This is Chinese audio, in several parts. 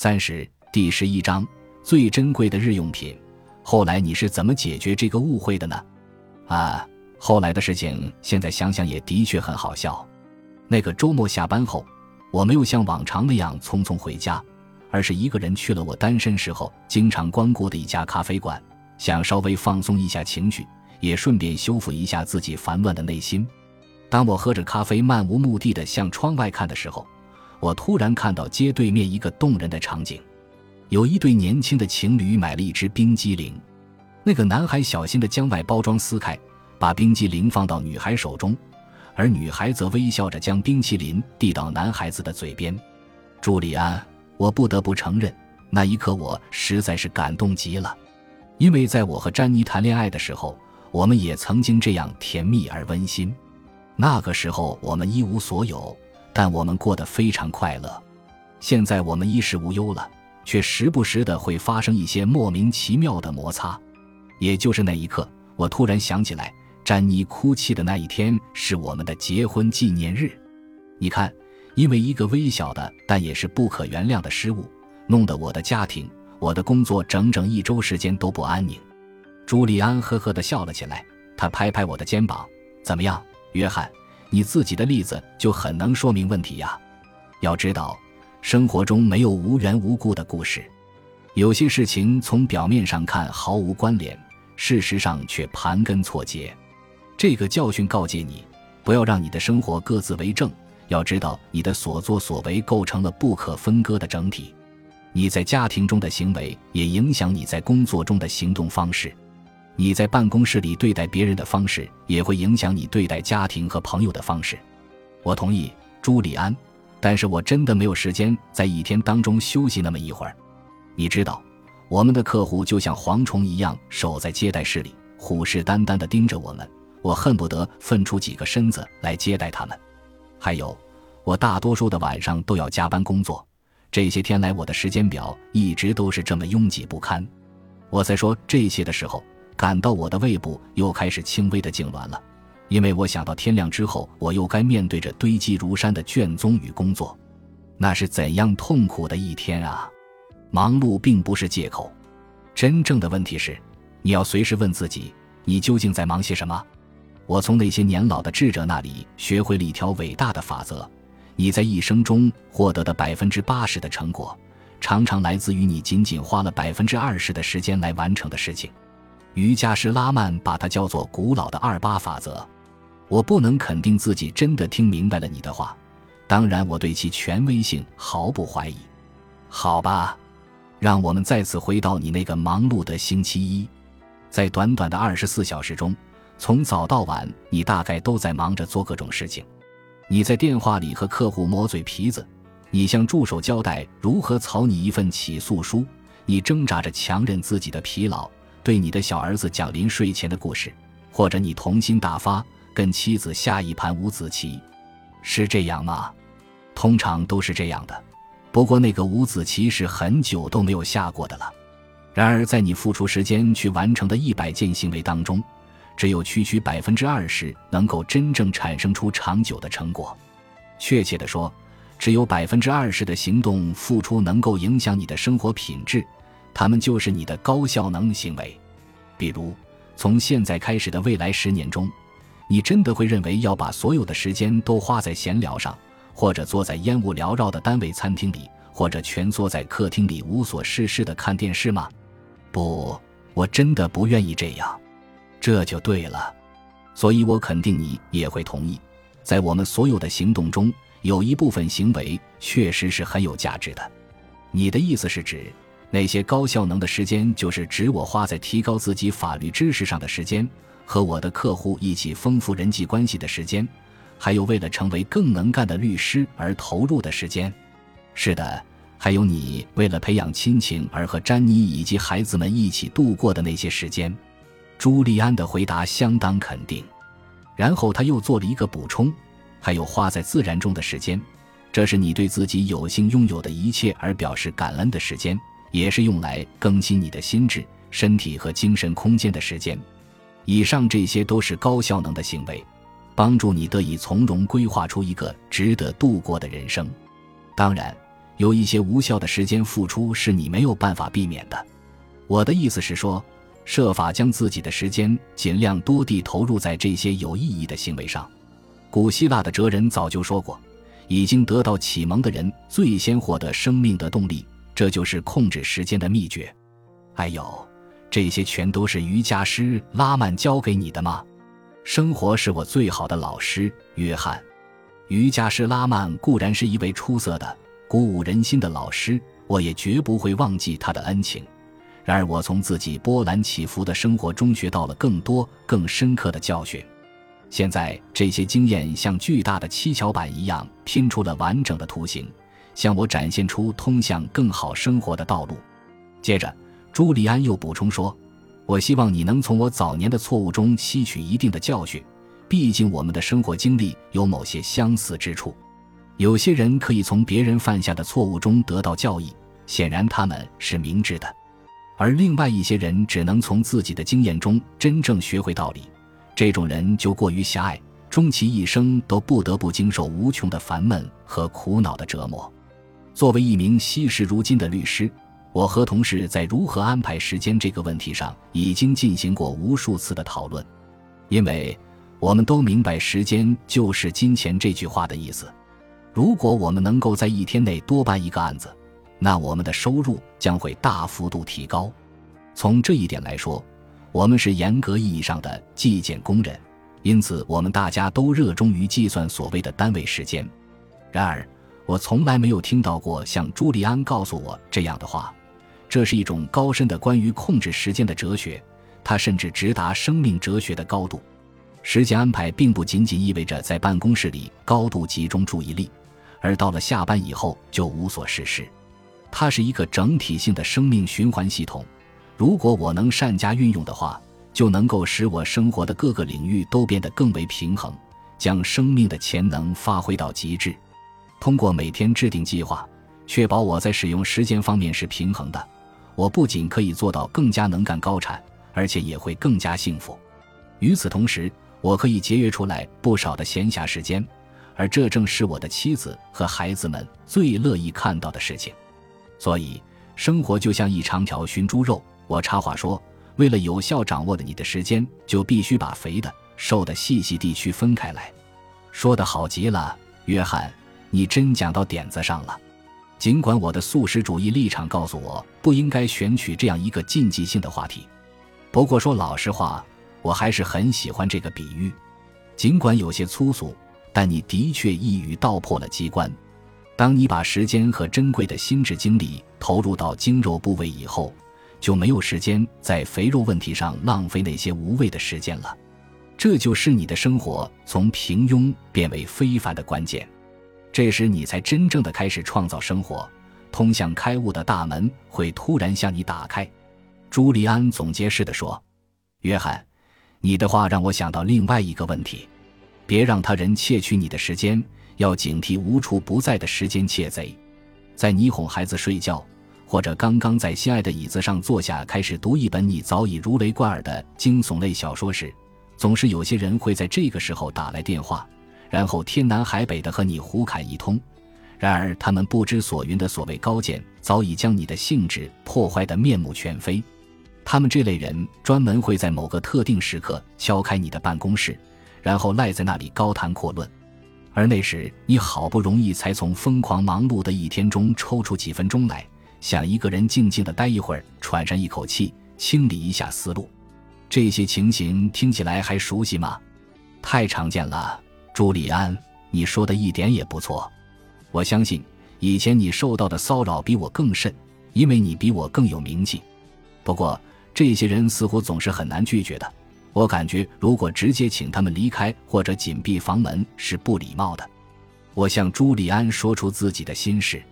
三十第十一章最珍贵的日用品。后来你是怎么解决这个误会的呢？啊，后来的事情现在想想也的确很好笑。那个周末下班后，我没有像往常那样匆匆回家，而是一个人去了我单身时候经常光顾的一家咖啡馆，想稍微放松一下情绪，也顺便修复一下自己烦乱的内心。当我喝着咖啡，漫无目的的向窗外看的时候，我突然看到街对面一个动人的场景：有一对年轻的情侣买了一只冰激凌，那个男孩小心的将外包装撕开，把冰激凌放到女孩手中，而女孩则微笑着将冰淇淋递到男孩子的嘴边。朱利安，我不得不承认，那一刻我实在是感动极了，因为在我和詹妮谈恋爱的时候，我们也曾经这样甜蜜而温馨。那个时候，我们一无所有，但我们过得非常快乐。现在我们衣食无忧了，却时不时的会发生一些莫名其妙的摩擦。也就是那一刻，我突然想起来，詹妮哭泣的那一天是我们的结婚纪念日。你看，因为一个微小的但也是不可原谅的失误，弄得我的家庭、我的工作整整一周时间都不安宁。朱利安呵呵的笑了起来，他拍拍我的肩膀：“怎么样？”约翰，你自己的例子就很能说明问题呀。要知道，生活中没有无缘无故的故事，有些事情从表面上看毫无关联，事实上却盘根错节。这个教训告诫你，不要让你的生活各自为政。要知道，你的所作所为构成了不可分割的整体。你在家庭中的行为也影响你在工作中的行动方式。你在办公室里对待别人的方式，也会影响你对待家庭和朋友的方式。我同意，朱利安，但是我真的没有时间在一天当中休息那么一会儿。你知道，我们的客户就像蝗虫一样守在接待室里，虎视眈眈地盯着我们。我恨不得分出几个身子来接待他们。还有，我大多数的晚上都要加班工作。这些天来，我的时间表一直都是这么拥挤不堪。我在说这些的时候。感到我的胃部又开始轻微的痉挛了，因为我想到天亮之后我又该面对着堆积如山的卷宗与工作，那是怎样痛苦的一天啊！忙碌并不是借口，真正的问题是，你要随时问自己，你究竟在忙些什么？我从那些年老的智者那里学会了一条伟大的法则：你在一生中获得的百分之八十的成果，常常来自于你仅仅花了百分之二十的时间来完成的事情。瑜伽师拉曼把它叫做“古老的二八法则”。我不能肯定自己真的听明白了你的话，当然我对其权威性毫不怀疑。好吧，让我们再次回到你那个忙碌的星期一，在短短的二十四小时中，从早到晚，你大概都在忙着做各种事情。你在电话里和客户磨嘴皮子，你向助手交代如何草拟一份起诉书，你挣扎着强忍自己的疲劳。对你的小儿子讲临睡前的故事，或者你童心大发跟妻子下一盘五子棋，是这样吗？通常都是这样的。不过那个五子棋是很久都没有下过的了。然而，在你付出时间去完成的一百件行为当中，只有区区百分之二十能够真正产生出长久的成果。确切的说，只有百分之二十的行动付出能够影响你的生活品质。他们就是你的高效能行为，比如，从现在开始的未来十年中，你真的会认为要把所有的时间都花在闲聊上，或者坐在烟雾缭绕的单位餐厅里，或者蜷缩在客厅里无所事事的看电视吗？不，我真的不愿意这样。这就对了，所以我肯定你也会同意，在我们所有的行动中，有一部分行为确实是很有价值的。你的意思是指？那些高效能的时间，就是指我花在提高自己法律知识上的时间，和我的客户一起丰富人际关系的时间，还有为了成为更能干的律师而投入的时间。是的，还有你为了培养亲情而和詹妮以及孩子们一起度过的那些时间。朱利安的回答相当肯定，然后他又做了一个补充：还有花在自然中的时间，这是你对自己有幸拥有的一切而表示感恩的时间。也是用来更新你的心智、身体和精神空间的时间。以上这些都是高效能的行为，帮助你得以从容规划出一个值得度过的人生。当然，有一些无效的时间付出是你没有办法避免的。我的意思是说，设法将自己的时间尽量多地投入在这些有意义的行为上。古希腊的哲人早就说过，已经得到启蒙的人最先获得生命的动力，这就是控制时间的秘诀。哎呦，这些全都是瑜伽师拉曼教给你的吗？生活是我最好的老师，约翰。瑜伽师拉曼固然是一位出色的、鼓舞人心的老师，我也绝不会忘记他的恩情。然而，我从自己波澜起伏的生活中学到了更多、更深刻的教训。现在，这些经验像巨大的七巧板一样拼出了完整的图形，向我展现出通向更好生活的道路。接着。朱利安又补充说：“我希望你能从我早年的错误中吸取一定的教训，毕竟我们的生活经历有某些相似之处。有些人可以从别人犯下的错误中得到教益，显然他们是明智的；而另外一些人只能从自己的经验中真正学会道理，这种人就过于狭隘，终其一生都不得不经受无穷的烦闷和苦恼的折磨。作为一名惜时如金的律师。”我和同事在如何安排时间这个问题上已经进行过无数次的讨论，因为我们都明白“时间就是金钱”这句话的意思。如果我们能够在一天内多办一个案子，那我们的收入将会大幅度提高。从这一点来说，我们是严格意义上的计件工人，因此我们大家都热衷于计算所谓的单位时间。然而，我从来没有听到过像朱利安告诉我这样的话。这是一种高深的关于控制时间的哲学，它甚至直达生命哲学的高度。时间安排并不仅仅意味着在办公室里高度集中注意力，而到了下班以后就无所事事。它是一个整体性的生命循环系统。如果我能善加运用的话，就能够使我生活的各个领域都变得更为平衡，将生命的潜能发挥到极致。通过每天制定计划，确保我在使用时间方面是平衡的。我不仅可以做到更加能干高产，而且也会更加幸福。与此同时，我可以节约出来不少的闲暇时间，而这正是我的妻子和孩子们最乐意看到的事情。所以，生活就像一长条熏猪肉。我插话说，为了有效掌握的你的时间，就必须把肥的、瘦的细细地区分开来。说得好极了，约翰，你真讲到点子上了。尽管我的素食主义立场告诉我不应该选取这样一个禁忌性的话题，不过说老实话，我还是很喜欢这个比喻。尽管有些粗俗，但你的确一语道破了机关。当你把时间和珍贵的心智精力投入到精肉部位以后，就没有时间在肥肉问题上浪费那些无谓的时间了。这就是你的生活从平庸变为非凡的关键。这时，你才真正的开始创造生活，通向开悟的大门会突然向你打开。朱利安总结式的说：“约翰，你的话让我想到另外一个问题：别让他人窃取你的时间，要警惕无处不在的时间窃贼。在你哄孩子睡觉，或者刚刚在心爱的椅子上坐下开始读一本你早已如雷贯耳的惊悚类小说时，总是有些人会在这个时候打来电话。”然后天南海北的和你胡侃一通，然而他们不知所云的所谓高见，早已将你的兴致破坏得面目全非。他们这类人专门会在某个特定时刻敲开你的办公室，然后赖在那里高谈阔论。而那时你好不容易才从疯狂忙碌的一天中抽出几分钟来，想一个人静静的待一会儿，喘上一口气，清理一下思路。这些情形听起来还熟悉吗？太常见了。朱利安，你说的一点也不错。我相信以前你受到的骚扰比我更甚，因为你比我更有名气。不过这些人似乎总是很难拒绝的。我感觉如果直接请他们离开或者紧闭房门是不礼貌的。我向朱利安说出自己的心事：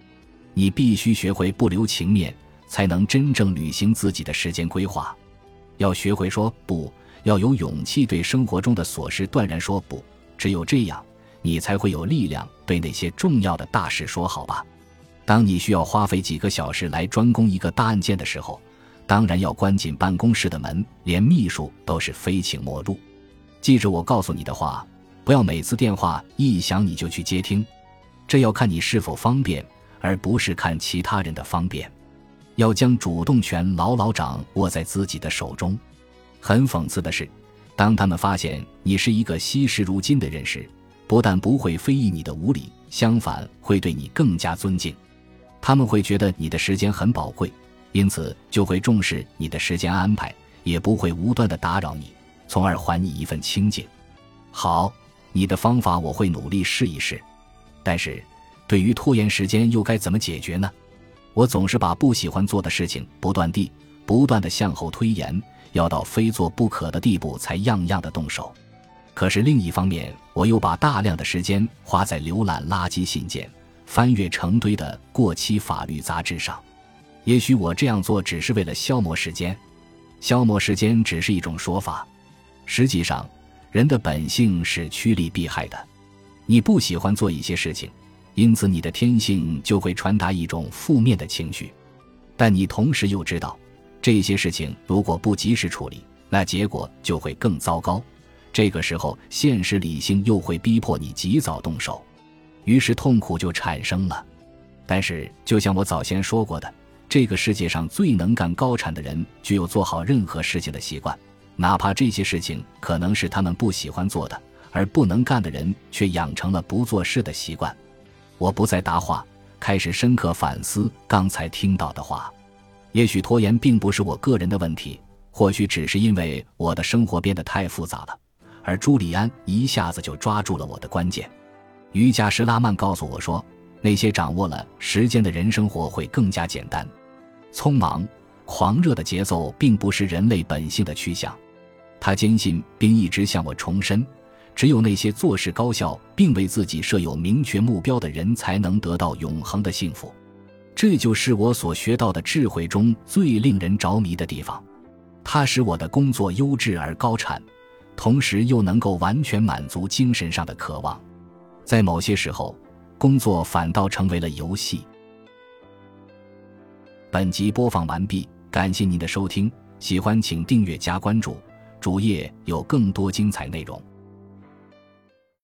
你必须学会不留情面，才能真正履行自己的时间规划。要学会说不，要有勇气对生活中的琐事断然说不。只有这样，你才会有力量对那些重要的大事说好吧。当你需要花费几个小时来专攻一个大案件的时候，当然要关紧办公室的门，连秘书都是非请莫入。记着我告诉你的话，不要每次电话一响你就去接听，这要看你是否方便，而不是看其他人的方便。要将主动权牢牢掌握在自己的手中。很讽刺的是，当他们发现你是一个惜时如金的人时，不但不会非议你的无理，相反会对你更加尊敬。他们会觉得你的时间很宝贵，因此就会重视你的时间安排，也不会无端的打扰你，从而还你一份清静。好，你的方法我会努力试一试。但是，对于拖延时间又该怎么解决呢？我总是把不喜欢做的事情不断地、不断地向后推延，要到非做不可的地步才样样的动手。可是另一方面，我又把大量的时间花在浏览垃圾信件、翻阅成堆的过期法律杂志上。也许我这样做只是为了消磨时间，消磨时间只是一种说法。实际上，人的本性是趋利避害的。你不喜欢做一些事情。因此，你的天性就会传达一种负面的情绪，但你同时又知道，这些事情如果不及时处理，那结果就会更糟糕。这个时候，现实理性又会逼迫你及早动手，于是痛苦就产生了。但是，就像我早先说过的，这个世界上最能干高产的人具有做好任何事情的习惯，哪怕这些事情可能是他们不喜欢做的，而不能干的人却养成了不做事的习惯。我不再答话，开始深刻反思刚才听到的话。也许拖延并不是我个人的问题，或许只是因为我的生活变得太复杂了。而朱利安一下子就抓住了我的关键。瑜伽师拉曼告诉我说，那些掌握了时间的人生活会更加简单。匆忙、狂热的节奏并不是人类本性的趋向。他坚信并一直向我重申。只有那些做事高效并为自己设有明确目标的人，才能得到永恒的幸福。这就是我所学到的智慧中最令人着迷的地方。它使我的工作优质而高产，同时又能够完全满足精神上的渴望。在某些时候，工作反倒成为了游戏。本集播放完毕，感谢您的收听。喜欢请订阅加关注，主页有更多精彩内容。